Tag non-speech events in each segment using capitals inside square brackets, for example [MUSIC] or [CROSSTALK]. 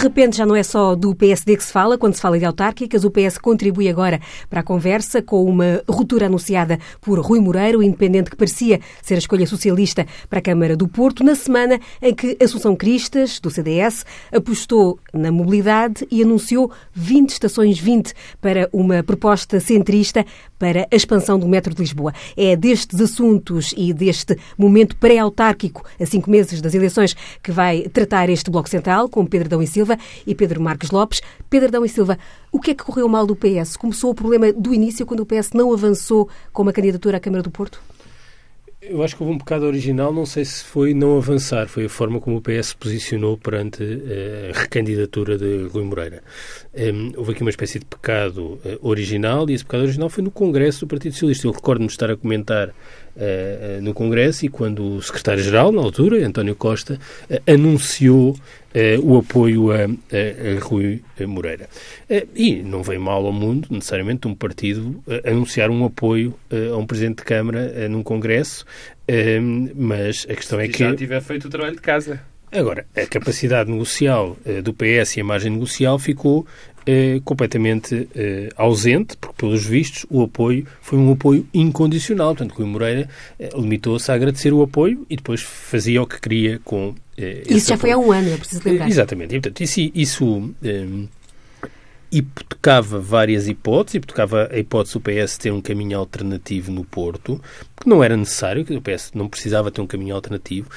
Repente já não é só do PSD que se fala, quando se fala de autárquicas, o PS contribui agora para a conversa com uma ruptura anunciada por Rui Moreira, o independente que parecia ser a escolha socialista para a Câmara do Porto, na semana em que Assunção Cristas, do CDS, apostou na mobilidade e anunciou 20 estações 20 para uma proposta centrista para a expansão do metro de Lisboa. É destes assuntos e deste momento pré-autárquico, a cinco meses das eleições, que vai tratar este Bloco Central, com Pedro Dão e Silva e Pedro Marques Lopes. Pedro Dão e Silva, o que é que correu mal do PS? Começou o problema do início, quando o PS não avançou com uma candidatura à Câmara do Porto? Eu acho que houve um pecado original, não sei se foi não avançar, foi a forma como o PS se posicionou perante uh, a recandidatura de Rui Moreira. Um, houve aqui uma espécie de pecado uh, original e esse pecado original foi no Congresso do Partido Socialista. Eu recordo-me estar a comentar uh, no Congresso e quando o secretário-geral, na altura, António Costa, anunciou o apoio a, a, Rui Moreira. e não vem mal ao mundo, necessariamente, um partido anunciar um apoio a um Presidente de Câmara num Congresso, mas a questão é que... já tiver feito o trabalho de casa. Agora, a capacidade negocial do PS e a margem negocial ficou eh, completamente eh, ausente, porque, pelos vistos, o apoio foi um apoio incondicional. Portanto, Rui Moreira eh, limitou-se a agradecer o apoio e depois fazia o que queria com Isso já apoio. foi há um ano, é preciso lembrar. Exatamente. E, portanto, isso, isso hipotecava várias hipóteses, hipotecava a hipótese do PS ter um caminho alternativo no Porto, que não era necessário, que o PS não precisava ter um caminho alternativo,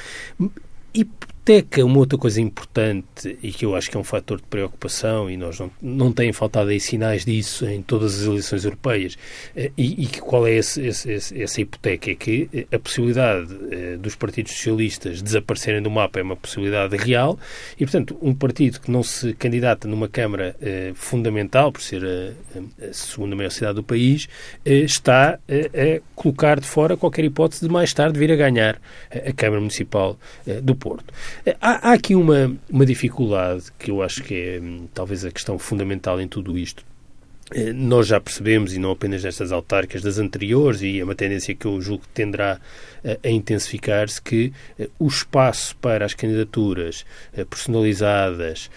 hipoteca uma outra coisa importante e que eu acho que é um fator de preocupação e nós não, não têm faltado aí sinais disso em todas as eleições europeias eh, e, e qual é esse, esse, essa hipoteca? É que eh, a possibilidade eh, dos partidos socialistas desaparecerem do mapa é uma possibilidade real e, portanto, um partido que não se candidata numa Câmara fundamental, por ser a, a segunda maior cidade do país, está a colocar de fora qualquer hipótese de mais tarde vir a ganhar a Câmara Municipal do Porto. Há, há aqui uma, uma dificuldade que eu acho que é hum, talvez a questão fundamental em tudo isto. Eh, nós já percebemos, e não apenas nestas autárquicas das anteriores, e é uma tendência que eu julgo que tenderá eh, a intensificar-se, que eh, o espaço para as candidaturas personalizadas,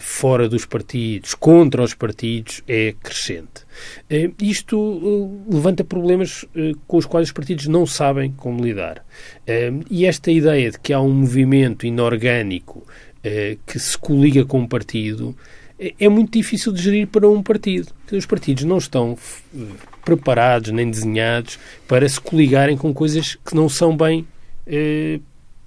fora dos partidos, contra os partidos, é crescente. Isto levanta problemas com os quais os partidos não sabem como lidar. E esta ideia de que há um movimento inorgânico que se coliga com um partido é, é muito difícil de gerir para um partido. Os partidos não estão preparados nem desenhados para se coligarem com coisas que não são bem eh,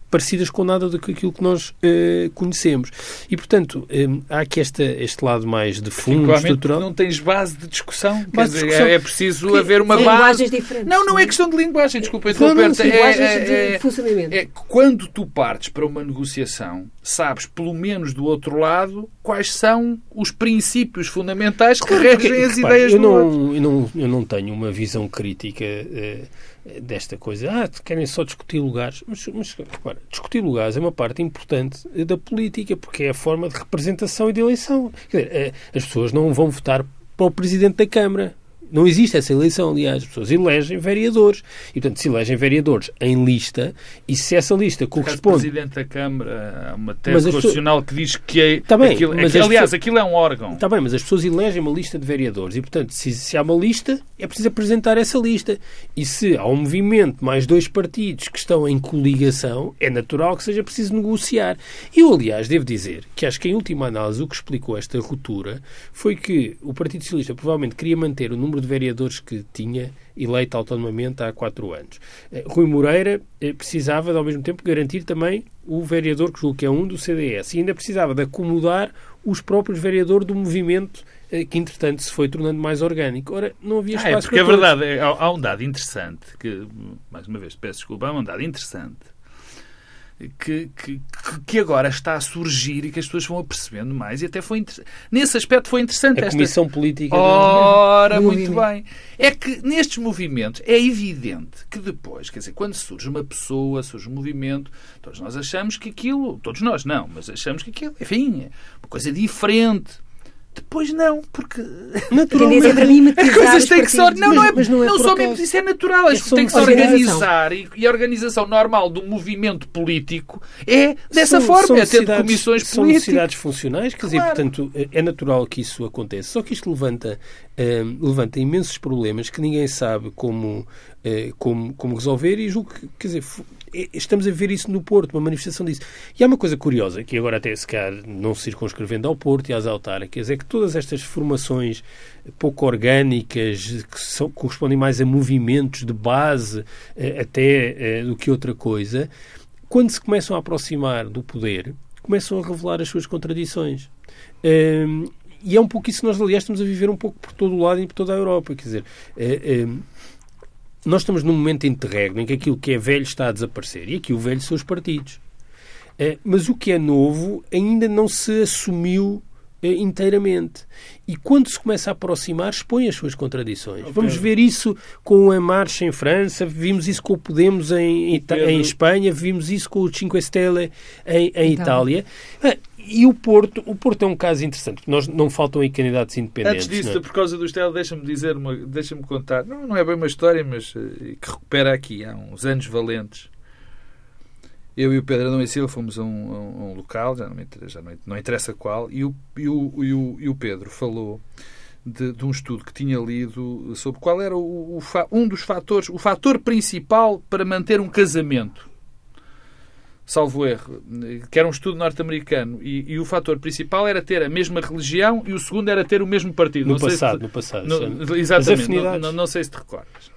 parecidas com nada daquilo que nós uh, conhecemos. E, portanto, um, há aqui esta, este lado mais de fundo, estrutural. Não tens base de discussão. Base de discussão. É, preciso que, haver uma base. diferentes. Não, não é questão de linguagem, desculpa interromper-te. É, é, é, funcionamento. É quando tu partes para uma negociação, sabes, pelo menos do outro lado, quais são os princípios fundamentais que regem as ideias eu do não, outro. Eu não, eu não tenho uma visão crítica. Uh, desta coisa. Ah, querem só discutir lugares. Mas, mas repara, discutir lugares é uma parte importante da política, porque é a forma de representação e de eleição. Quer dizer, eh, as pessoas não vão votar para o Presidente da Câmara. Não existe essa eleição, aliás. As pessoas elegem vereadores. E, portanto, se elegem vereadores em lista, e se essa lista corresponde... O Presidente da Câmara, uma tese constitucional que diz que é... Tá bem, aquilo, mas aquilo, aliás, pessoas... aquilo é um órgão. Está bem, mas as pessoas elegem uma lista de vereadores. E, portanto, se, se há uma lista, é preciso apresentar essa lista. E se há um movimento mais dois partidos que estão em coligação, é natural que seja preciso negociar. Eu, aliás, devo dizer que acho que, em última análise, o que explicou esta ruptura foi que o Partido Socialista provavelmente queria manter o número número de vereadores que tinha eleito autonomamente há quatro anos. Eh, Rui Moreira eh, precisava, de, ao mesmo tempo, garantir também o vereador, que julgo que é um, do CDS. E ainda precisava de acomodar os próprios vereadores do movimento eh, que, entretanto, se foi tornando mais orgânico. Ora, não havia espaço ah, é, porque é verdade, há, um dado interessante, que, mais uma vez, peço desculpa, há um dado interessante que, que, que, agora está a surgir e que as pessoas vão apercebendo mais e até foi nesse aspecto foi interessante a esta comissão política ora do... muito bem. É que nestes movimentos é evidente que depois quer dizer quando surge uma pessoa surge um movimento todos nós achamos que aquilo todos nós não mas achamos que aquilo enfim é uma coisa diferente Depois não, porque naturalmente as coisas têm que se não, não é, mas não, é não só mesmo isso é natural, é tem que se organizar e, e, a organização normal do movimento político é dessa são, forma, são é ter comissões são políticas. necessidades funcionais, quer claro. dizer, portanto, é natural que isso aconteça. Só que isto levanta, uh, levanta imensos problemas que ninguém sabe como, como, como resolver e julgo que, quer dizer, estamos a ver isso no Porto, uma manifestação disso. E há uma coisa curiosa, que agora até se calhar não circunscrevendo ao Porto e às autárquicas, é que todas estas formações pouco orgânicas, que são, correspondem mais a movimentos de base eh, até eh, do que outra coisa, quando se começam a aproximar do poder, começam a revelar as suas contradições. Um, e é um pouco isso que nós, aliás, estamos a viver um pouco por todo o lado e por toda a Europa. Quer dizer, é, nós estamos num momento interregno em que aquilo que é velho está a desaparecer. E aqui o velho são os partidos. É, mas o que é novo ainda não se assumiu inteiramente. E quando se começa a aproximar, expõe as suas contradições. Okay. Vamos ver isso com a Marcha em França, vimos isso com o Podemos em, em, em Espanha, vimos isso com o Cinque Stelle em, em então. Itália. Ah, e o Porto, o Porto é um caso interessante, nós não faltam aí candidatos independentes. Antes disso, é? por causa do Estela, deixa-me dizer, deixa-me contar, não, não é bem uma história, mas uh, que recupera aqui, há uns anos valentes. Eu e o Pedro Adão e Silva fomos a um, a um local, já, não, já não, não, interessa qual, e o, e o, e o, e o Pedro falou de, de, um estudo que tinha lido sobre qual era o, o, um dos fatores, o fator principal para manter um casamento salvo erro, que era um estudo norte-americano, e, e, o fator principal era ter a mesma religião e o segundo era ter o mesmo partido. No não passado, se, no passado. No, exatamente, não, não, não, sei se te recordas.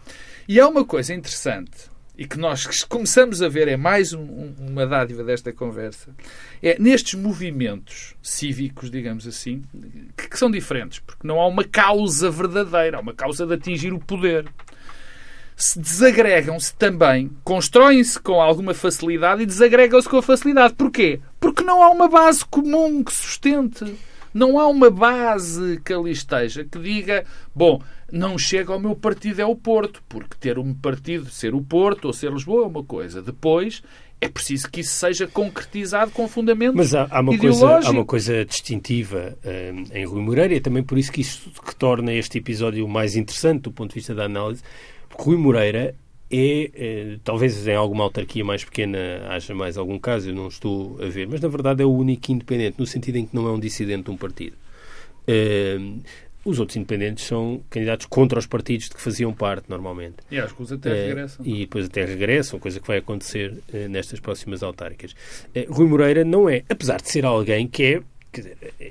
E há uma coisa interessante, e que nós começamos a ver, é mais um, uma dádiva desta conversa, é nestes movimentos cívicos, digamos assim, que, que são diferentes, porque não há uma causa verdadeira, há uma causa de atingir o poder se desagregam-se também, constroem-se com alguma facilidade e desagregam-se com a facilidade. Porquê? Porque não há uma base comum que sustente. Não há uma base que ali esteja que diga, bom, não chega ao meu partido é o Porto, porque ter um partido, ser o Porto ou ser Lisboa é uma coisa. Depois é preciso que isso seja concretizado com fundamentos Mas há, há uma, coisa, há uma coisa distintiva um, em Rui Moreira e é também por isso que isso que torna este episódio mais interessante do ponto de vista da análise, Rui Moreira é, é, talvez em alguma autarquia mais pequena haja mais algum caso, eu não estou a ver, mas na verdade é o único independente, no sentido em que não é um dissidente de um partido. É, os outros independentes são candidatos contra os partidos de que faziam parte, normalmente. E acho que até é, regressam. E depois até regressam, coisa que vai acontecer nestas próximas autárquicas. Rui Moreira não é, apesar de ser alguém que é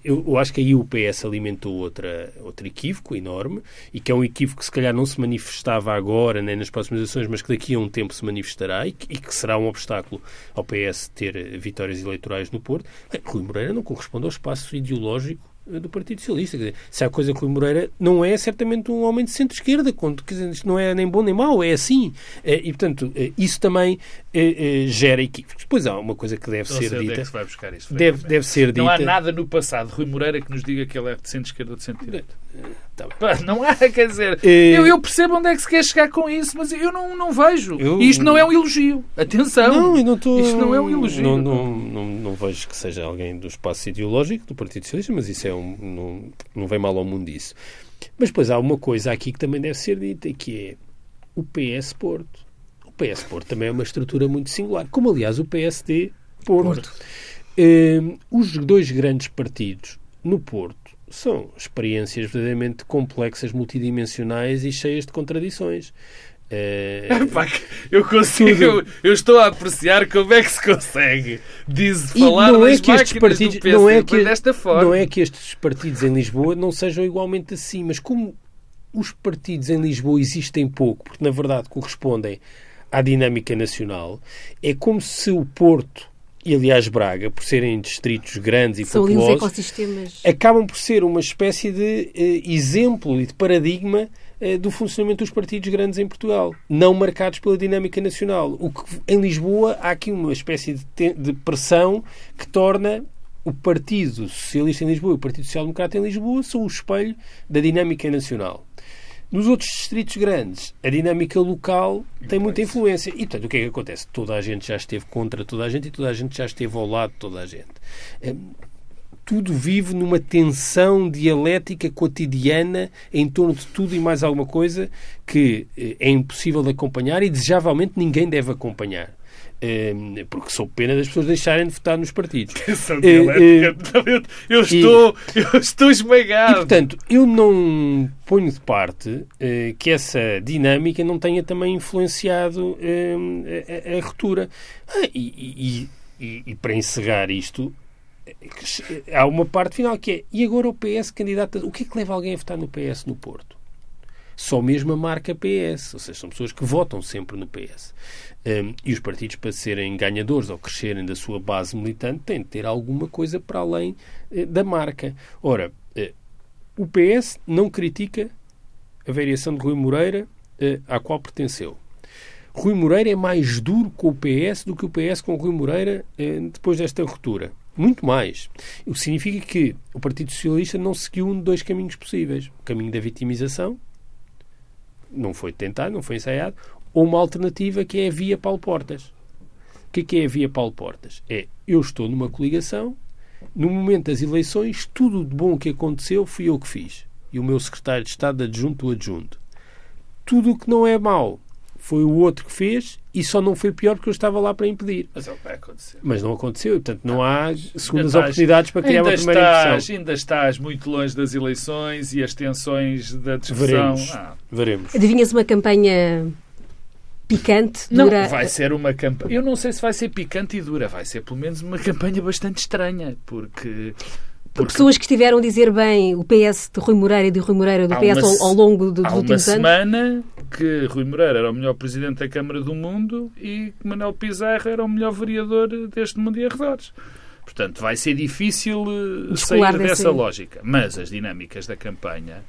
Eu, eu, acho que aí o PS alimentou outra, outro equívoco enorme e que é um equívoco que se calhar não se manifestava agora nem nas próximas eleições, mas que daqui a um tempo se manifestará e que, e que será um obstáculo ao PS ter vitórias eleitorais no Porto. Rui Moreira não corresponde ao espaço ideológico do Partido Socialista. Quer dizer, se há coisa que Rui Moreira não é certamente um homem de centro-esquerda, quando quer dizer, isto não é nem bom nem mau, é assim. Eh, e, portanto, eh, isso também eh, gera equívocos. Depois há uma coisa que deve não ser dita. É que se vai buscar isso, deve, deve ser dita. Não há nada no passado Rui Moreira que nos diga que ele é de centro-esquerda ou de centro-direita. Tá não há, [LAUGHS] quer dizer, eu, eu, percebo onde é que se quer chegar com isso, mas eu não, não vejo. Eu, isto não é um elogio. Atenção. Não, não tô, isto não é um elogio. Não, não, não, não, vejo que seja alguém do espaço ideológico do Partido Socialista, mas isso é um, não, não vem mal ao mundo isso. Mas depois há uma coisa aqui que também deve ser dita, que é o PS Porto. O PS Porto também é uma estrutura muito singular, como aliás o PSD Porto. Porto. Uh, os dois grandes partidos no Porto são experiências verdadeiramente complexas, multidimensionais e cheias de contradições. É... [LAUGHS] eu consigo, eu, eu, estou a apreciar como é que se consegue. Diz falar não é que estes partidos, PC, não é que, desta forma. Não é que estes partidos em Lisboa não sejam igualmente assim, mas como os partidos em Lisboa existem pouco, porque na verdade correspondem à dinâmica nacional, é como se o Porto e aliás Braga, por serem distritos grandes e São populosos, acabam por ser uma espécie de eh, exemplo e de paradigma do funcionamento dos partidos grandes em Portugal, não marcados pela dinâmica nacional. O que, em Lisboa há aqui uma espécie de, de pressão que torna o Partido Socialista em Lisboa e o Partido Social Democrata em Lisboa são o espelho da dinâmica nacional. Nos outros distritos grandes, a dinâmica local tem muita influência. E, portanto, o que é que acontece? Toda a gente já esteve contra toda a gente e toda a gente já esteve ao lado de toda a gente. Tudo vive numa tensão dialética cotidiana em torno de tudo e mais alguma coisa que eh, é impossível de acompanhar e desejavelmente ninguém deve acompanhar. Ehm, porque sou pena das pessoas deixarem de votar nos partidos. [LAUGHS] Dialética. Eu estou, eu estou esmagado. E, portanto, eu não ponho de parte eh, que essa dinâmica não tenha também influenciado a, a, a ruptura. Ah, e, e, e para encerrar isto, há uma parte final que é e agora o PS candidata. O que é que leva alguém a votar no PS no Porto? Só mesmo a marca PS, ou seja, são pessoas que votam sempre no PS. Um, e os partidos, para serem ganhadores ou crescerem da sua base militante, têm de ter alguma coisa para além uh, da marca. Ora, uh, o PS não critica a variação de Rui Moreira, uh, à qual pertenceu. Rui Moreira é mais duro com o PS do que o PS com o Rui Moreira depois desta ruptura. Muito mais. O que significa que o Partido Socialista não seguiu um de dois caminhos possíveis. O caminho da vitimização, não foi tentado, não foi ensaiado, ou uma alternativa que é a via Paulo Portas. O que é, que é a via Paulo Portas? É, eu estou numa coligação, no momento das eleições, tudo de bom que aconteceu fui eu que fiz. E o meu secretário de Estado adjunto o adjunto. Tudo o que não é mau foi o outro que fez e só não foi pior porque eu estava lá para impedir. Mas é vai acontecer. Mas não aconteceu, portanto não há segundas oportunidades para criar uma primeira estás, impressão. Ainda estás muito longe das eleições e as tensões da discussão. Veremos. Ah. Veremos. Adivinhas uma campanha picante, Não, dura? vai ser uma campanha. Eu não sei se vai ser picante e dura, vai ser pelo menos uma campanha bastante estranha, porque. Porque Pessoas que estiveram a dizer bem o PS de Rui Moreira e de Rui Moreira do Há PS uma ao, ao longo do- dos há uma últimos anos. semana que Rui Moreira era o melhor presidente da Câmara do Mundo e que Manuel Pizarro era o melhor vereador deste mundo e arredores. Portanto, vai ser difícil eh, Descolar sair dessa- dessa lógica. Mas as dinâmicas da campanha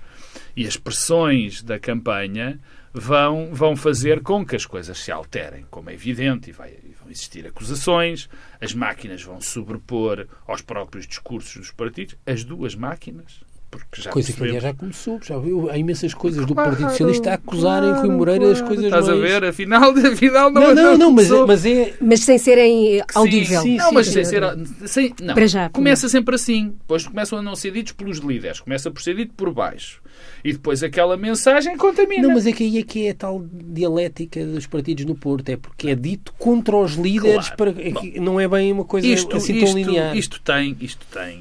e as pressões da campanha vão, vão fazer com que as coisas se alterem, como é evidente, e, vai, e vão existir acusações, as máquinas vão sobrepor aos próprios discursos dos partidos, as duas máquinas, porque já Coisa que aliás já começou, já viu? Há imensas coisas do Claro, Partido Socialista a acusarem claro, Rui Moreira das claro. coisas Estás mais... a ver? Afinal, [LAUGHS] afinal não Não, não, não, mas, mas é... Mas sem serem eh, audível. Sim, não, sim, mas sim. sem ser. Sem, não. Para já, Começa sempre assim. Depois começam a não ser ditos pelos líderes. Começa por ser dito por baixo. E depois aquela mensagem contamina. Não, mas é que aí é que é a tal dialética dos partidos no Porto. É porque é dito contra os líderes, Claro. para, é que não é bem uma coisa isto, assim tão isto, linear. isto tem, isto tem,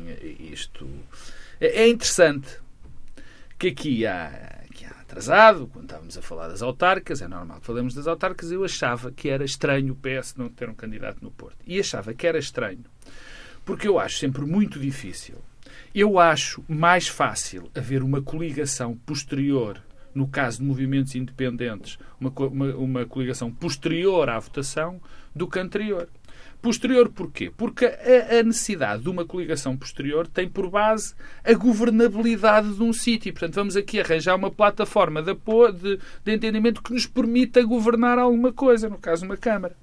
isto é é interessante que aqui há, aqui há atrasado, quando estávamos a falar das autarcas, é normal que falemos das autarcas, eu achava que era estranho o PS não ter um candidato no Porto. E achava que era estranho, porque eu acho sempre muito difícil. Eu acho mais fácil haver uma coligação posterior, no caso de movimentos independentes, uma, uma, uma coligação posterior à votação do que anterior. Posterior porquê? Porque a, a necessidade de uma coligação posterior tem por base a governabilidade de um sítio. Portanto, vamos aqui arranjar uma plataforma de, apoio, de, de entendimento que nos permita governar alguma coisa, no caso uma Câmara.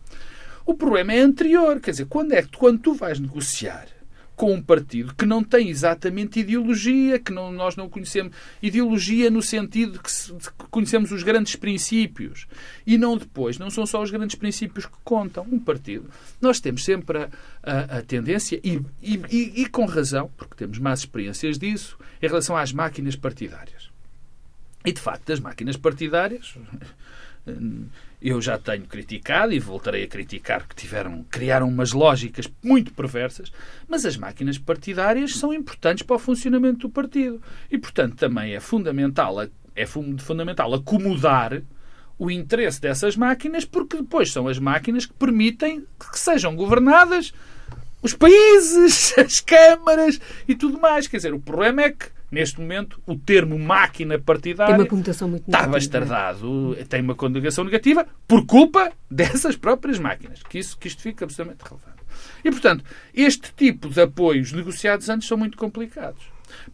O problema é anterior, quer dizer, quando é que quando tu vais negociar com um partido que não tem exatamente ideologia, que não, nós não conhecemos ideologia no sentido de que, se- que conhecemos os grandes princípios e não depois, não são só os grandes princípios que contam. Um partido, nós temos sempre a, a- a tendência, e, e- e- e com razão, porque temos mais experiências disso, em relação às máquinas partidárias. E de facto, as máquinas partidárias [LAUGHS] eu já tenho criticado e voltarei a criticar que tiveram, criaram umas lógicas muito perversas, mas as máquinas partidárias são importantes para o funcionamento do partido. E, portanto, também é fundamental, é fun- fundamental acomodar o interesse dessas máquinas, porque depois são as máquinas que permitem que sejam governadas os países, [LAUGHS] as câmaras e tudo mais. Quer dizer, o problema é que, neste momento, o termo máquina Tem partidária uma conotação muito está bastardado, tem uma conjugação negativa por culpa dessas próprias máquinas. Que, isso, que isto fica absolutamente relevante. E, portanto, este tipo de apoios negociados antes são muito complicados.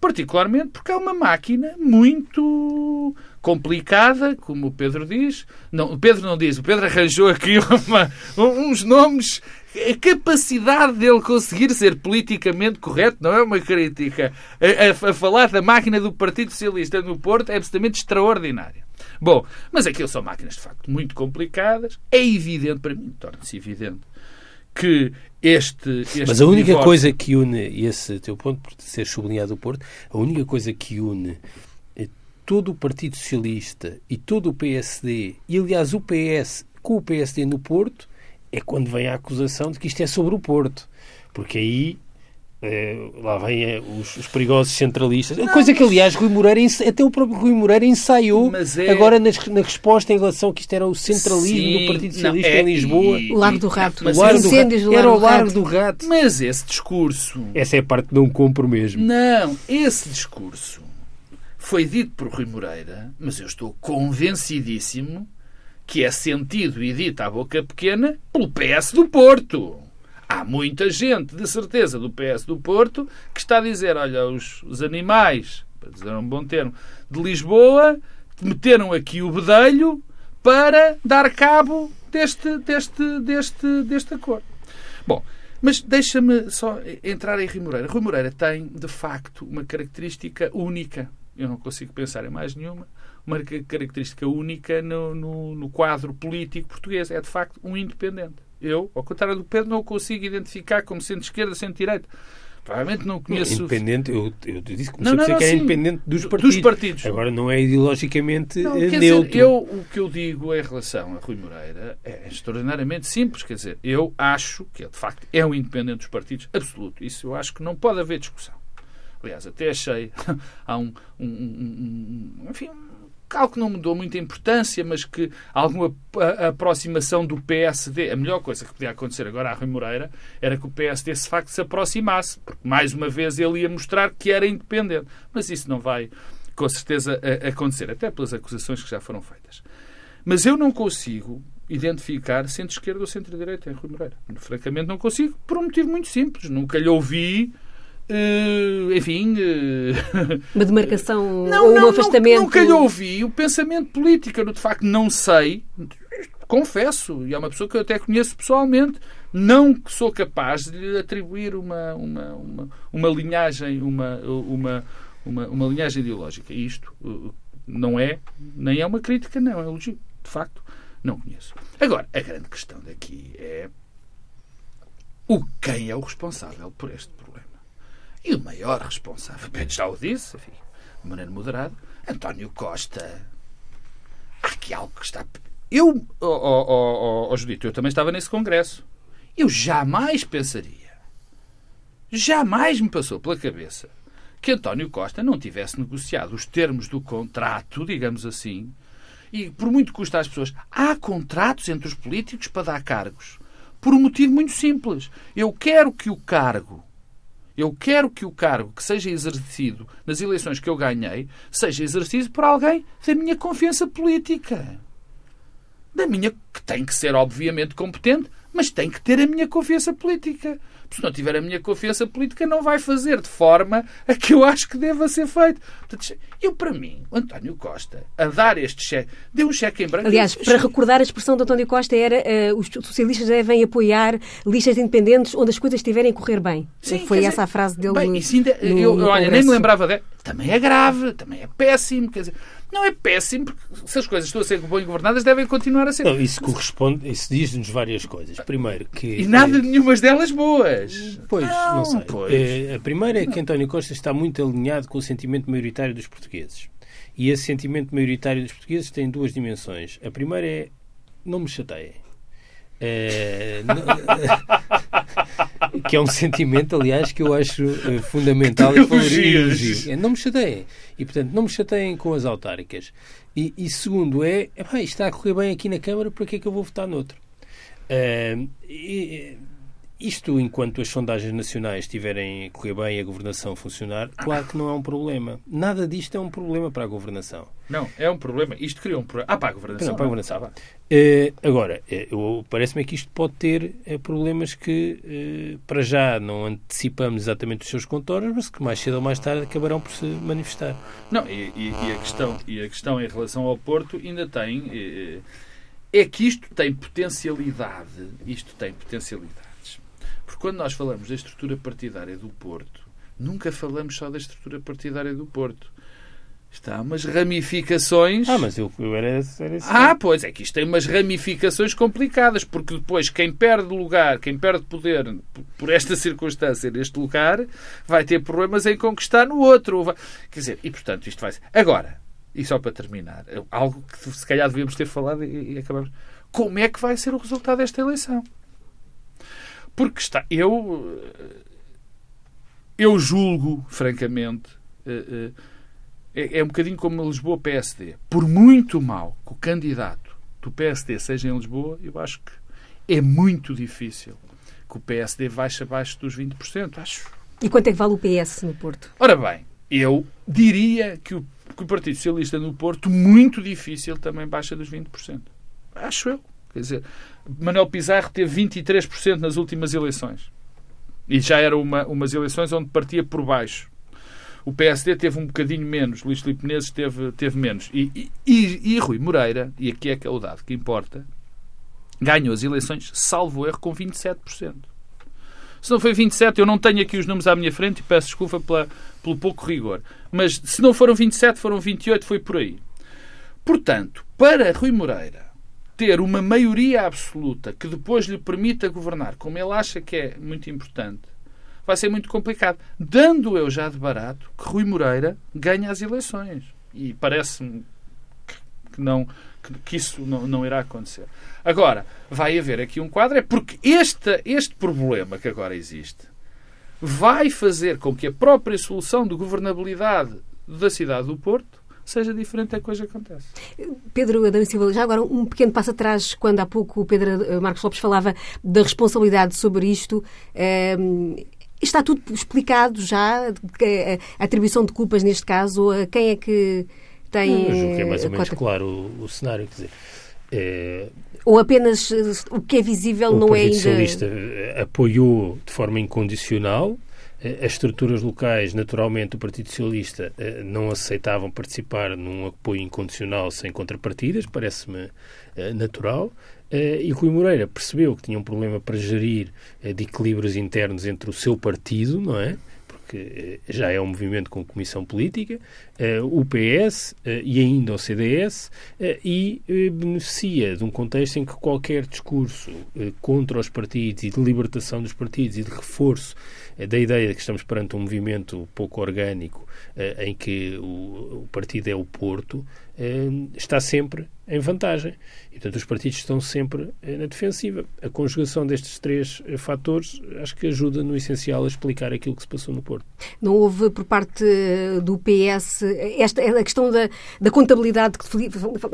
Particularmente porque é uma máquina muito complicada, como o Pedro diz. Não, o Pedro não diz, o Pedro arranjou aqui [LAUGHS] uma- uns nomes. A capacidade dele conseguir ser politicamente correto não é uma crítica. A, a- a falar da máquina do Partido Socialista no Porto é absolutamente extraordinária. Bom, mas aquilo são máquinas de facto muito complicadas. É evidente, para mim, torna-se evidente que este, este Mas a única divórcio- coisa que une esse teu ponto, por ser sublinhado o Porto, a única coisa que une eh, todo o Partido Socialista e todo o PSD, e aliás o PS com o PSD no Porto, é quando vem a acusação de que isto é sobre o Porto. Porque aí eh, lá vêm eh, os, os perigosos centralistas. coisa que, aliás, Rui Moreira, até o próprio Rui Moreira ensaiou Mas é- agora nas- na resposta em relação que isto era o centralismo Sim, do Partido não, Socialista é- em Lisboa. e- O Largo do Rato. Mas O Largo Os do incêndios Rato. do Era Largo o do Largo Rato. do Rato. Mas esse discurso Essa é a parte que não compro mesmo. Não, esse discurso foi dito por Rui Moreira, mas eu estou convencidíssimo que é sentido e dito à boca pequena pelo PS do Porto. Há muita gente, de certeza, do PS do Porto que está a dizer: olha, os, os animais, para dizer um bom termo, de Lisboa meteram aqui o bedelho para dar cabo deste, deste, deste, deste acordo. Bom, mas deixa-me só entrar em Rui Moreira. Rui Moreira tem, de facto, uma característica única. Eu não consigo pensar em mais nenhuma. Uma ca- característica única no, no, no quadro político português. É, de facto, um independente. Eu, ao contrário do Pedro, não o consigo identificar como centro-esquerda, centro-direita. Provavelmente não conheço... Independente, eu, eu disse que Não, não, a dizer que era sim. independente dos Dos partidos. partidos. Agora não é ideologicamente Não, eh, neutro. dizer, eu, o que eu digo em relação a Rui Moreira é extraordinariamente simples. Quer dizer, eu acho que ele, de facto, é um independente dos partidos absoluto. Isso eu acho que não pode haver discussão. Aliás, até achei. [LAUGHS] há um, um, um- um- Enfim, algo que não me dou muita importância, mas que alguma aproximação do PSD. A melhor coisa que podia acontecer agora a Rui Moreira era que o PSD, de facto, se aproximasse. Porque, mais uma vez, ele ia mostrar que era independente. Mas isso não vai, com certeza, acontecer, até pelas acusações que já foram feitas. Mas eu não consigo identificar centro-esquerda ou centro-direita em Rui Moreira. Francamente, não consigo, por um motivo muito simples. Nunca lhe ouvi. Eh, enfim, eh, [LAUGHS] Uma demarcação não, ou um não, afastamento. Não, nunca lhe ouvi o pensamento político. Eu, de facto, não sei. Confesso, e é uma pessoa que eu até conheço pessoalmente, não sou capaz de lhe atribuir uma, uma, uma, uma linhagem, uma, uma, uma, uma linhagem ideológica. E isto uh, não é, nem é uma crítica, não, é um elogio. De facto, não conheço. Agora, a grande questão daqui é o quem é o responsável por este problema. E o maior responsável, já o disse, enfim, de maneira moderada, António Costa. Há aqui algo que está. Eu, ó oh, oh, oh, Judito, eu também estava nesse congresso. Eu jamais pensaria, jamais me passou pela cabeça que António Costa não tivesse negociado os termos do contrato, digamos assim, e por muito que custa às pessoas, há contratos entre os políticos para dar cargos. Por um motivo muito simples. Eu quero que o cargo eu quero que o cargo que seja exercido nas eleições que eu ganhei seja exercido por alguém da minha confiança política. Da minha, que tem que ser, obviamente, competente, mas tem que ter a minha confiança política. Se não tiver a minha confiança política, não vai fazer de forma a que eu acho que deva ser feito. Portanto, eu, para mim, o António Costa, a dar este cheque, deu um cheque em branco. Aliás, para recordar, a expressão de António Costa era uh, os socialistas devem apoiar listas independentes onde as coisas estiverem a correr bem. Sim, Foi essa dizer, a frase dele bem, no, ainda- no- eu, no olha, nem me lembrava dela. Também é grave, também é péssimo. Quer dizer, não é péssimo, porque se as coisas estão a ser bem governadas, devem continuar a ser. Não, isso corresponde, isso diz-nos várias coisas. Primeiro, que. E nada de nenhumas delas boas. Pois, não, sei. pois. Eh, a primeira é que António Costa está muito alinhado com o sentimento maioritário dos portugueses. E esse sentimento maioritário dos portugueses tem duas dimensões. A primeira é não me chateiem. Eh, n- [LAUGHS] que é um sentimento, aliás, que eu acho eh, fundamental e. É, não me chateiem. E, portanto, não me chateiem com as autárquicas. E, e segundo é, isto está a correr bem aqui na Câmara, para que é que eu vou votar noutro? Eh, e- isto, enquanto as sondagens nacionais estiverem a correr bem e a governação funcionar, claro que não é um problema. Nada disto é um problema para a governação. Não, é um problema. Isto criou um problema. Ah, para a governação. Não, para a não, governação. Eh, agora, eu- parece-me que isto pode ter eh, problemas que, para já, não antecipamos exatamente os seus contornos, mas que mais cedo ou mais tarde acabarão por se manifestar. Não, e, e- e a questão, e a questão em relação ao Porto ainda tem. É que isto tem potencialidade. Isto tem potencialidades. Porque quando nós falamos da estrutura partidária do Porto, nunca falamos só da estrutura partidária do Porto. Isto há umas ramificações. Ah, mas eu, eu era, era assim. Ah, pois é que isto tem umas ramificações complicadas, porque depois quem perde lugar, quem perde poder por esta circunstância neste lugar, vai ter problemas em conquistar no outro. Quer dizer, e portanto isto vai ser. Agora, e só para terminar, algo que se calhar devíamos ter falado e, e acabamos. Como é que vai ser o resultado desta eleição? Porque está. Eu. Eu julgo, francamente. Uh, uh, é, é um bocadinho como a Lisboa PSD. Por muito mal que o candidato do PSD seja em Lisboa, eu acho que é muito difícil que o PSD baixe abaixo dos 20%. Acho. E quanto é que vale o PS no Porto? Ora bem, eu diria que o, que o Partido Socialista no Porto, muito difícil, também baixa dos 20%. Acho eu. Quer dizer, Manuel Pizarro teve 23% nas últimas eleições. E já eram uma, umas eleições onde partia por baixo. O PSD teve um bocadinho menos, Luís Filipe Menezes teve, teve menos. E, e, e Rui Moreira, e aqui é que é o dado que importa, ganhou as eleições, salvo erro, com 27%. Se não foi 27, eu não tenho aqui os números à minha frente e peço desculpa pela, pelo pouco rigor. Mas se não foram 27, foram 28, foi por aí. Portanto, para Rui Moreira ter uma maioria absoluta que depois lhe permita governar, como ele acha que é muito importante, vai ser muito complicado. Dando eu já de barato que Rui Moreira ganha as eleições. E parece-me que, não, que, isso não, não, irá acontecer. Agora, vai haver aqui um quadro, é porque este, este problema que agora existe vai fazer com que a própria solução de governabilidade da cidade do Porto seja diferente da coisa que acontece. Pedro Adão Silva, já agora um pequeno passo atrás, quando há pouco o Pedro Marcos Lopes falava da responsabilidade sobre isto, ehm, Está tudo explicado já, a atribuição de culpas neste caso, a quem é que tem. Eu julgo que é mais ou menos claro o, o cenário. Quer dizer, é, ou apenas eh, o que é visível não é ainda. O Socialista eh, apoiou de forma incondicional. Eh, as estruturas locais, naturalmente, o Partido Socialista não aceitavam participar num apoio incondicional sem contrapartidas, parece-me natural. Eh, e Rui Moreira percebeu que tinha um problema para gerir eh, de equilíbrios internos entre o seu partido, não é? Porque eh, já é um movimento com comissão política, o PS e ainda o CDS, e beneficia de um contexto em que qualquer discurso contra os partidos e de libertação dos partidos e de reforço da ideia de que estamos perante um movimento pouco orgânico em que o partido é o Porto, está sempre em vantagem. E, portanto, os partidos estão sempre eh, na defensiva. A conjugação destes três eh, fatores acho que ajuda, no essencial, a explicar aquilo que se passou no Porto. Não houve, por parte eh, do PS, esta, a questão da, da contabilidade que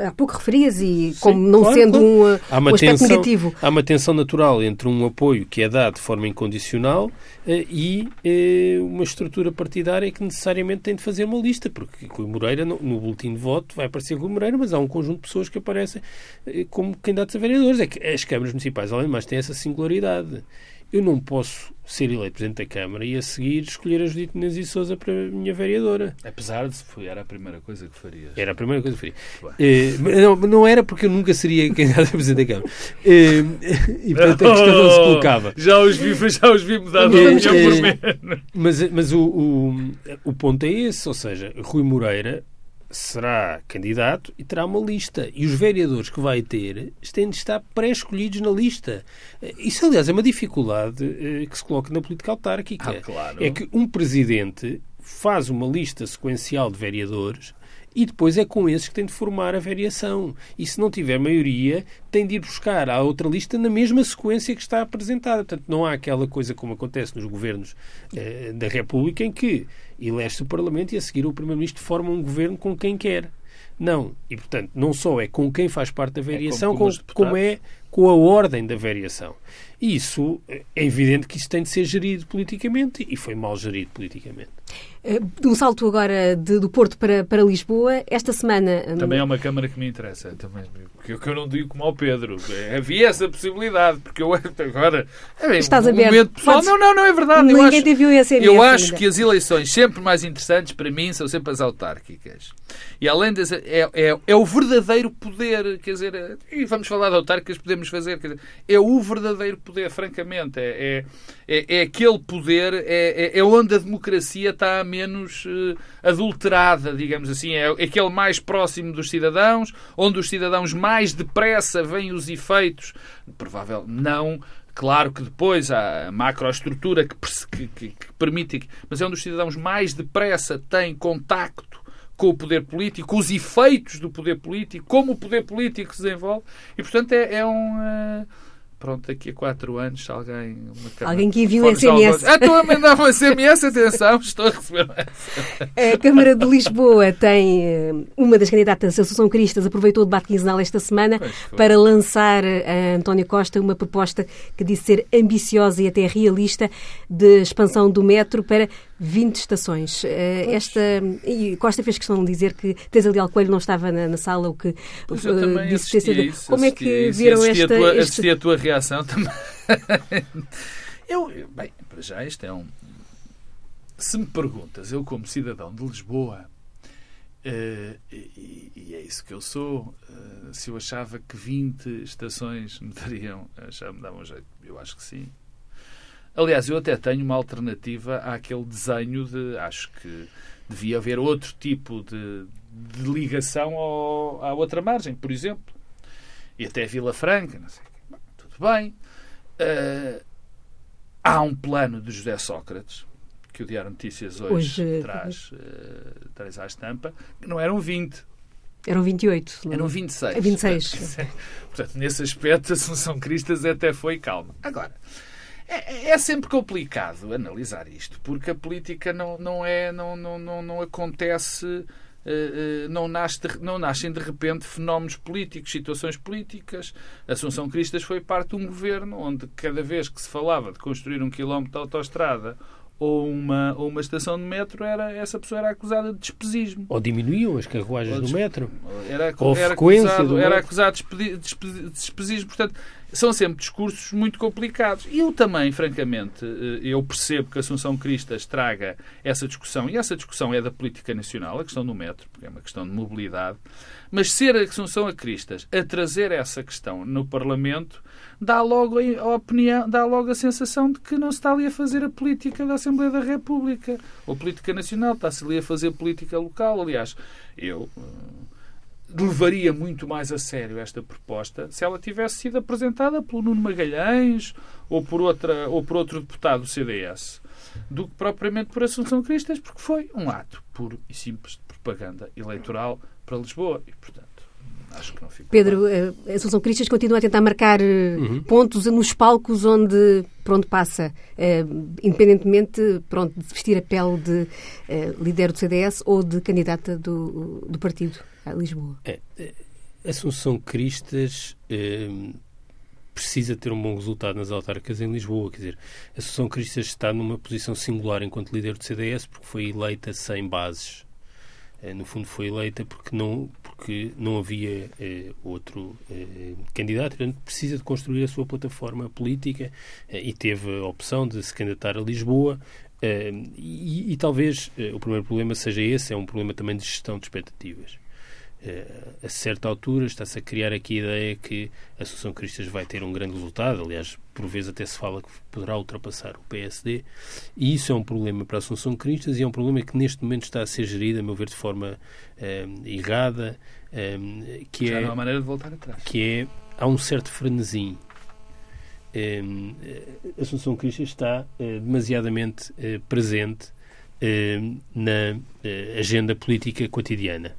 há pouco referias e como Sim, não claro, sendo claro. Um, um aspecto tensão, negativo. Há uma tensão natural entre um apoio que é dado de forma incondicional e uma estrutura partidária que necessariamente tem de fazer uma lista, porque Rui Moreira, no, no boletim de voto, vai aparecer Rui Moreira, mas há um conjunto de pessoas que aparecem eh, como candidatos a vereadores. É que as câmaras municipais, além de mais, têm essa singularidade. Eu não posso ser eleito Presidente da Câmara e a seguir escolher a Judite Menezes e Souza para a minha vereadora. Apesar de foi, era a primeira coisa que farias. Era a primeira coisa que faria. Eh, não, não era porque eu nunca seria candidato a Presidente da Câmara. Eh, [LAUGHS] e portanto a questão não se colocava. Já os vi, já os vi mudar de opinião por menos. Mas, mas o, o, o ponto é esse, ou seja, Rui Moreira será candidato e terá uma lista. E os vereadores que vai ter têm de estar pré-escolhidos na lista. Isso, aliás, é uma dificuldade eh, que se coloca na política autárquica. Ah, claro. É que um presidente faz uma lista sequencial de vereadores e depois é com esses que tem de formar a variação. E se não tiver maioria, tem de ir buscar a outra lista na mesma sequência que está apresentada. Portanto, não há aquela coisa como acontece nos governos eh, da República em que elege-se o Parlamento e a seguir o Primeiro-Ministro forma um governo com quem quer. Não. E, portanto, não só é com quem faz parte da variação, é como, como, como é com a ordem da variação. E isso é evidente que isso tem de ser gerido politicamente e foi mal gerido politicamente. Eh, de um salto agora de, do Porto para, para Lisboa, esta semana. Hum, também é uma Câmara que me interessa, também, porque eu, eu não digo como ao Pedro. Havia essa possibilidade, porque eu [LAUGHS] agora. É, Estás a ver? Pessoal, não, não, não é verdade. Ninguém eu acho, te viu esse Eu acho ainda. que as eleições sempre mais interessantes para mim são sempre as autárquicas. E além das. É, é, é o verdadeiro poder, quer dizer, e vamos falar de autárquicas, podemos podemos fazer. Dizer, é o verdadeiro poder, francamente. É, é, é, é aquele poder, é, é, é, onde a democracia está menos uh, adulterada, digamos assim. É, é aquele mais próximo dos cidadãos, onde os cidadãos mais depressa veem os efeitos. Provável não Claro que depois há a macroestrutura que, que, que, que permite, mas é onde os cidadãos mais depressa têm contacto com o poder político, os efeitos do poder político, como o poder político se desenvolve, e portanto é, é um. Uh, pronto, daqui a quatro anos, alguém. alguém que envia um SMS. Ah, estou a mandar um SMS, atenção, estou a receber A Câmara de Lisboa tem. Eh, uma das candidatas, a Associação Cristas, aproveitou o debate quinzenal esta semana para lançar a António Costa uma proposta que disse ser ambiciosa e até realista de expansão do metro para 20 estações. Eh, esta, e Costa fez questão de dizer que Leal Coelho não estava na, na sala, o que pois eu uh, disse ter sido. Isso, Como é que viram assisti esta. A tua, este... Assisti a tua reação também. [LAUGHS] eu, bem, para já isto é um. Se me perguntas, eu como cidadão de Lisboa, uh, e, e, é isso que eu sou, uh, se eu achava que 20 estações me dariam, já me davam um jeito, eu acho que sim. Aliás, eu até tenho uma alternativa àquele desenho de. Acho que devia haver outro tipo de, de ligação ao, à outra margem, por exemplo. E até Vila Franca, não sei. Tudo bem. Uh, há um plano de José Sócrates, que o Diário Notícias hoje, hoje traz, uh, traz à estampa, que não eram 20. Eram 28. Eram 26. É 26. [LAUGHS] Portanto, nesse aspecto, a Assunção Cristas até foi calma. Agora, é, é, sempre complicado analisar isto, porque a política não, não, é, não, não, não, não acontece. Uh, uh, não, nasce de, não nascem de repente fenómenos políticos, situações políticas. Assunção Cristas foi parte de um governo onde cada vez que se falava de construir um quilómetro de autoestrada ou uma, ou uma estação de metro, era, essa pessoa era acusada de despesismo. Ou diminuíam as carruagens do metro. Era, ou era frequência acusado, Era acusado de despesismo. Portanto, são sempre discursos muito complicados. E eu também, francamente, eh, eu percebo que a Assunção Cristas traga essa discussão, e essa discussão é da política nacional, a questão do metro, porque é uma questão de mobilidade, mas ser a Assunção a Cristas a trazer essa questão no Parlamento dá logo a opinião, dá logo a sensação de que não se está ali a fazer a política da Assembleia da República ou política nacional, está-se ali a fazer política local. Aliás, eu uh, levaria muito mais a sério esta proposta se ela tivesse sido apresentada pelo Nuno Magalhães ou por, outra, ou por outro deputado do CDS do que propriamente por Assunção Cristas, porque foi um ato puro e simples de propaganda eleitoral para Lisboa. E, portanto, Acho que não fica Pedro, eh, a Associação Cristas continua a tentar marcar eh, uhum. pontos nos palcos onde pronto passa, uh, independentemente pronto, de vestir a pele de uh, líder do CDS ou de candidata do, do partido a Lisboa. É, a Assunção Cristas precisa ter um bom resultado nas autárquicas em Lisboa. Quer dizer, a Assunção Cristas está numa posição singular enquanto líder do CDS porque foi eleita sem bases no fundo foi eleita porque não, porque não havia eh, outro eh, candidato, portanto precisa de construir a sua plataforma política eh, e teve a opção de se candidatar a Lisboa eh, e, e, talvez eh, o primeiro problema seja esse, é um problema também de gestão de expectativas. Eh, a certa altura está-se a criar aqui a ideia que a Associação Cristas vai ter um grande resultado. Aliás, por vezes até se fala que poderá ultrapassar o PSD. E isso é um problema para a Assunção Cristas e é um problema que neste momento está a ser gerido, a meu ver, de forma eh, errada. Eh, que Já é, não há maneira de voltar atrás. Que é, há um certo frenesim. A Assunção Cristas está demasiadamente presente na agenda política cotidiana.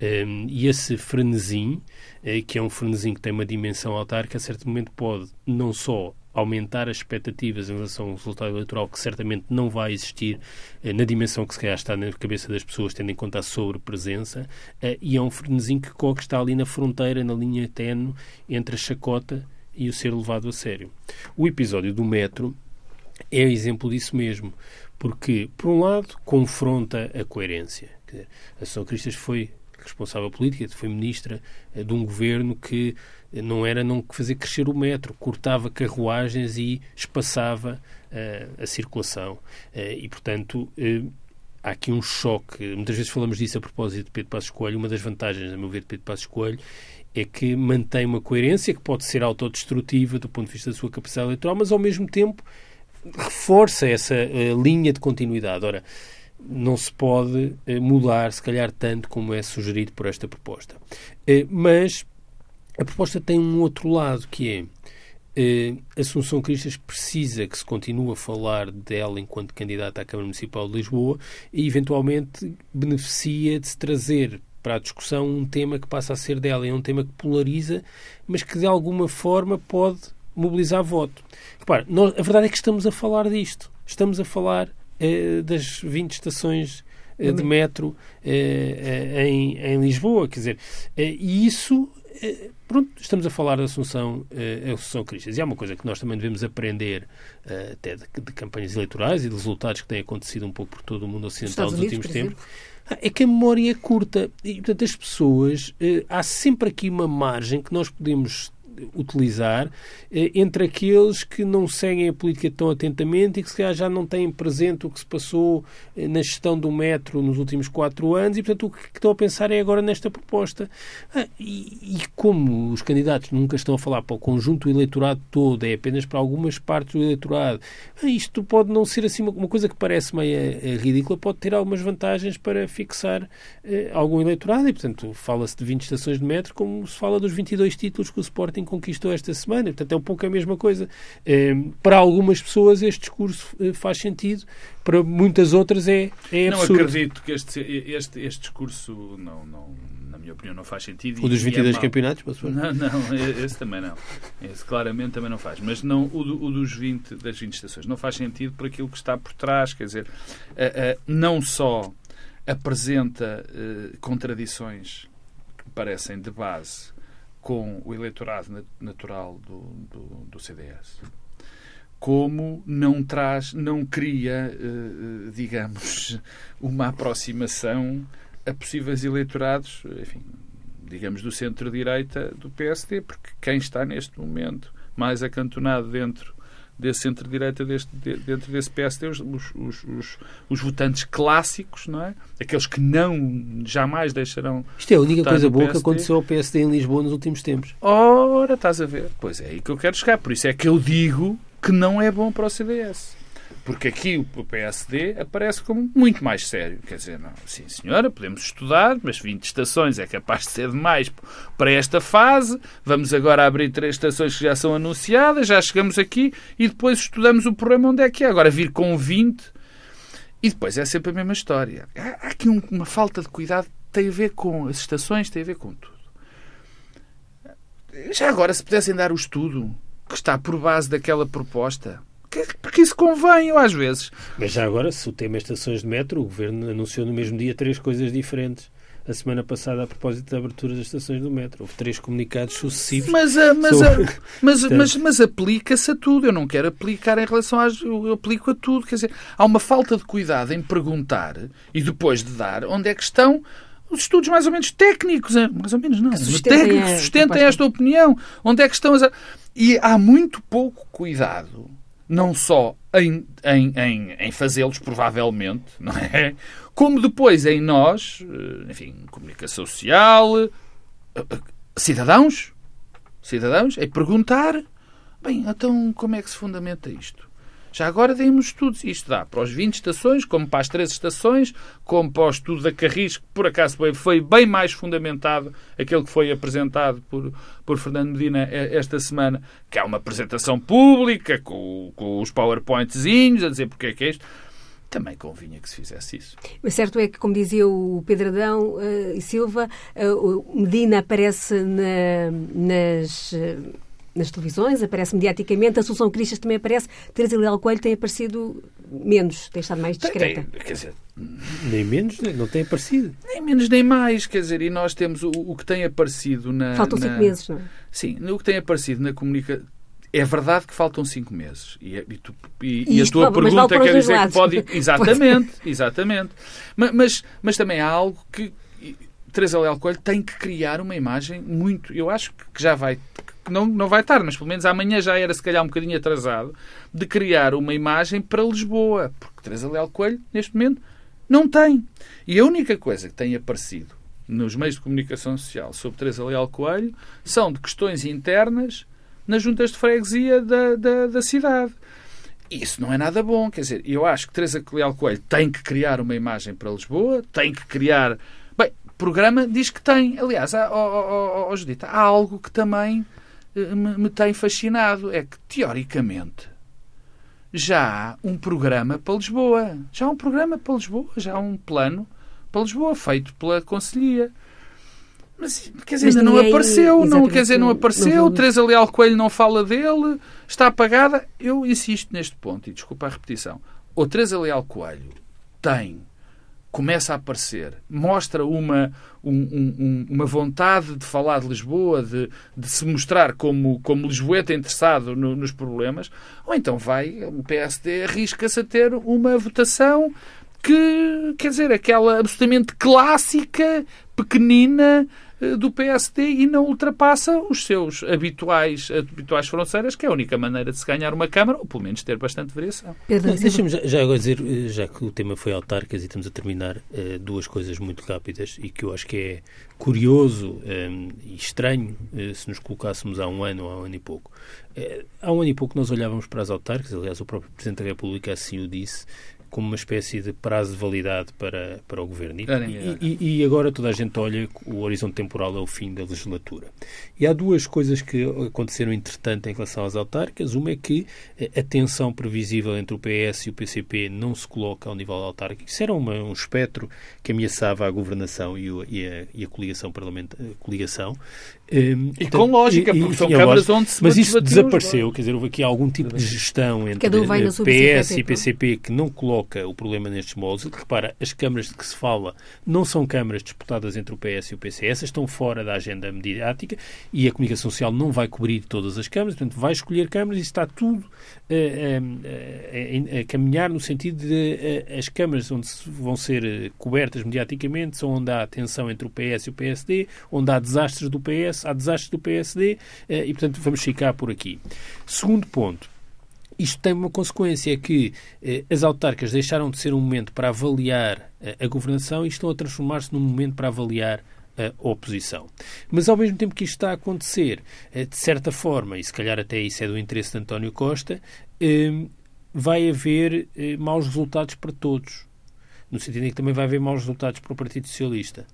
Um, e esse frenesim, eh, que é um frenesim que tem uma dimensão autárquica, a certo momento pode não só aumentar as expectativas em relação ao resultado eleitoral, que certamente não vai existir eh, na dimensão que se calhar está na cabeça das pessoas, tendo em conta a sobrepresença, eh, e é um frenesim que, está ali na fronteira, na linha tenue entre a chacota e o ser levado a sério. O episódio do metro é exemplo disso mesmo, porque, por um lado, confronta a coerência. a São Cristas foi responsável política, foi ministra eh, de um governo que eh, não era não fazer crescer o metro, cortava carruagens e espaçava uh, a circulação. Uh, e, portanto, uh, há aqui um choque. Muitas vezes falamos disso a propósito de Pedro Passos Coelho. Uma das vantagens, a meu ver, de Pedro Passos Coelho é que mantém uma coerência que pode ser autodestrutiva do ponto de vista da sua capacidade eleitoral, mas ao mesmo tempo reforça essa linha de continuidade. Ora, não se pode uh, mudar, se calhar, tanto como é sugerido por esta proposta. Uh, mas a proposta tem um outro lado, que é Assunção Cristas precisa que se continue a falar dela enquanto candidata à Câmara Municipal de Lisboa e, eventualmente, beneficia de se trazer para a discussão um tema que passa a ser dela. É um tema que polariza, mas que de alguma forma pode mobilizar voto. Repare, nós, a verdade é que estamos a falar disto. Estamos a falar eh, das 20 estações eh, de metro eh, em, em, Lisboa. Quer dizer, e isso pronto, estamos a falar da Assunção, uh, Assunção Cristas. E há uma coisa que nós também devemos aprender uh, até de, de, campanhas eleitorais e de resultados que têm acontecido um pouco por todo o mundo ocidental nos últimos tempos. É que a memória é curta e, portanto, as pessoas. Uh, há sempre aqui uma margem que nós podemos utilizar eh, entre aqueles que não seguem a política tão atentamente e que se calhar já não têm presente o que se passou eh, na gestão do metro nos últimos quatro anos e, portanto, o que estão a pensar é agora nesta proposta. Ah, e, e, como os candidatos nunca estão a falar para o conjunto do eleitorado todo, é apenas para algumas partes do eleitorado, ah, isto pode não ser assim uma, coisa que parece meio eh, ridícula, pode ter algumas vantagens para fixar eh, algum eleitorado e, portanto, fala-se de 20 estações de metro como se fala dos 22 títulos que o Sporting conquistou esta semana. Portanto, é um pouco a mesma coisa. Eh, para algumas pessoas este discurso eh, faz sentido, para muitas outras é, é absurdo. Não acredito que este, este, este discurso, não, não, na minha opinião, não faz sentido. O dos 22 é campeonatos? Não, não, esse também não. Esse claramente também não faz. Mas não, o, o dos 20, das 20 estações não faz sentido por aquilo que está por trás. Quer dizer, não só apresenta eh, contradições que parecem de base com o eleitorado natural do, do, do CDS como não traz, não cria, eh, digamos, [LAUGHS] uma aproximação a possíveis eleitorados, enfim, digamos, do centro-direita do PSD, porque quem está neste momento mais acantonado dentro desse centro-direita de, dentro desse PSD, os, os, os, os, votantes clássicos, não é? Aqueles que não, jamais deixarão. Isto é a única coisa boa que aconteceu ao PSD em Lisboa nos últimos tempos. Ora, estás a ver? Pois é aí que eu quero chegar. Por isso é que eu digo que não é bom para o CDS. Porque aqui o PSD aparece como muito mais sério. Quer dizer, não, sim senhora, podemos estudar, mas 20 estações é capaz de ser demais para esta fase. Vamos agora abrir três estações que já são anunciadas, já chegamos aqui e depois estudamos o problema onde é que é. Agora vir com 20 e depois é sempre a mesma história. Há aqui uma falta de cuidado tem a ver com as estações, tem a ver com tudo. Já agora, se pudessem dar o estudo que está por base daquela proposta, porque isso convém, eu às vezes. Mas já agora, se o tema é estações de metro, o Governo anunciou no mesmo dia três coisas diferentes. A semana passada, a propósito da abertura das estações do metro. Houve três comunicados sucessivos. Mas, ah, mas, sobre... Ah, mas, mas, mas aplica-se a tudo. Eu não quero aplicar em relação às. Eu aplico a tudo. Quer dizer, há uma falta de cuidado em perguntar e depois de dar onde é que estão os estudos mais ou menos técnicos, eh, mais ou menos não, que técnicos sustentem esta opinião. Onde é que estão as. E há muito pouco cuidado não só em, em, em, em fazê-los, provavelmente, não é? Como depois em nós, eh, enfim, comunicação social, eh, eh, cidadãos, cidadãos, é perguntar, bem, então como é que se fundamenta isto? Já agora demos estudos. Isto dá para os 20 estações, como para as 3 estações, como para o estudo da Carris, que por acaso foi bem mais fundamentado, aquele que foi apresentado por, por Fernando Medina esta semana, que é uma apresentação pública, com, com os PowerPointzinhos, a dizer porque é que é isto também convinha que se fizesse isso. O certo é que, como dizia o Pedradão uh, e Silva, uh, Medina aparece na, nas. Uh, nas televisões, aparece mediaticamente. A Assunção Cristas também aparece. Teresa Leal Coelho tem aparecido menos, tem estado mais discreta. Tem, quer dizer, nem menos, não tem aparecido. Nem menos, nem mais. Quer dizer, e nós temos o, o que tem aparecido na. Faltam na... cinco meses, não é? Sim, o que tem aparecido na comunicação. É verdade que faltam cinco meses. E, e, tu, e, e a tua pergunta quer dizer lados. que pode. [LAUGHS] Exatamente, exatamente. Mas, mas, mas também há algo que. Teresa Leal Coelho tem que criar uma imagem muito. Eu acho que já vai não, não vai estar, mas pelo menos amanhã já era se calhar um bocadinho atrasado, de criar uma imagem para Lisboa. Porque Teresa Leal Coelho, neste momento, Não tem. E a única coisa que tem aparecido nos meios de comunicação social sobre Teresa Leal Coelho são de questões internas nas juntas de freguesia da, da, da cidade. Isso não é nada bom. Quer dizer, eu acho que Teresa Leal Coelho tem que criar uma imagem para Lisboa, tem que criar. Bem, programa diz que tem. Aliás, há, oh, oh, oh, Judita, há algo que também me, me tem fascinado. É que, teoricamente, já há um programa para Lisboa. Já há um programa para Lisboa, já há um plano para Lisboa feito pela Conselhia. Mas, quer dizer, ainda não apareceu, não, quer dizer, não apareceu, não Teresa Leal Coelho não fala dele, está apagada. Eu insisto neste ponto, e desculpa a repetição. Ou Teresa Leal Coelho tem, começa a aparecer, mostra uma, um, um, uma vontade de falar de Lisboa, de, de se mostrar como, como lisboeta interessado no, nos problemas, ou então vai, o PSD arrisca-se a ter uma votação que, quer dizer, aquela absolutamente clássica, pequenina, do PSD e não ultrapassa os seus habituais, habituais fronteiras, que é a única maneira de se ganhar uma Câmara, ou pelo menos ter bastante variação. Deixa-me já, já agora dizer, eh, já que o tema foi autarcas e estamos a terminar, eh, duas coisas muito rápidas e que eu acho que é curioso e estranho se nos colocássemos há um ano ou há um ano e pouco. Há um ano e pouco nós olhávamos para as autarcas, aliás o próprio Presidente da República assim o disse, como uma espécie de prazo de validade para, para o governo. E, e, e, agora toda a gente olha o horizonte temporal é o fim da legislatura. E há duas coisas que aconteceram entretanto em relação às autárquicas. Uma é que a tensão previsível entre o PS e o PCP não se coloca ao nível autárquico. Isso era uma, um espectro que ameaçava a governação e, o, e, a, e a, coligação parlamentar. Coligação. Um, e com lógica, porque são câmaras onde se Mas isso desapareceu, quer dizer, houve aqui algum tipo de gestão entre PS e PCP que não coloca o problema nestes moldes. Repara, as câmaras de que se fala não são câmaras disputadas entre o PS e o PC, essas estão fora da agenda mediática e a comunicação social não vai cobrir todas as câmaras, portanto, vai escolher câmaras e está tudo a, a, a caminhar no sentido de as câmaras onde vão ser cobertas mediaticamente são onde há tensão entre o PS e o PSD, onde há desastres do PS PS, há desastres do PSD eh, e, portanto, vamos ficar por aqui. Segundo ponto. Isto tem uma consequência, é que eh, as autarcas deixaram de ser um momento para avaliar eh, a governação e estão a transformar-se num momento para avaliar a oposição. Mas ao mesmo tempo que isto está a acontecer, de certa forma, e se calhar até isso é do interesse de António Costa, vai haver maus resultados para todos no sentido em que também vai haver maus resultados para o Partido Socialista.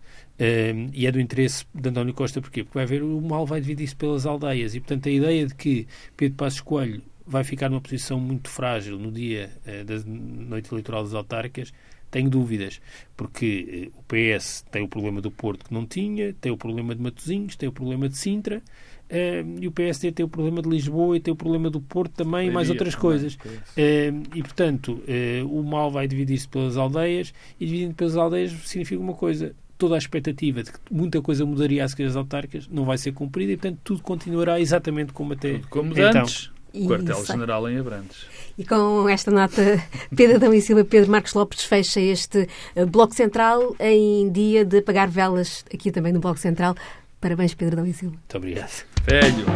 E é do interesse de António Costa, porquê? Porque vai haver, o mal vai dividir-se pelas aldeias. E, portanto, a ideia de que Pedro Passos Coelho vai ficar numa posição muito frágil no dia uh, da noite eleitoral das autárquicas, tenho dúvidas, porque uh, o PS tem o problema do Porto que não tinha, tem o problema de Matosinhos, tem o problema de Sintra, e o PSD tem o problema de Lisboa e tem o problema do Porto também e mais outras coisas. Uh, e, portanto, uh, o mal vai dividir-se pelas aldeias e dividindo pelas aldeias significa uma coisa. Toda a expectativa de que muita coisa mudaria às as autárquicas não vai ser cumprida e, portanto, tudo continuará exatamente como até tudo como então. antes. Quartel-General em Abrantes. E com esta nota, [LAUGHS] Pedro Adão e Silva, Pedro Marcos Lopes fecha este Bloco Central em dia de apagar velas aqui também no Bloco Central. Parabéns, Pedro Adão e Silva. Muito obrigado. Velho.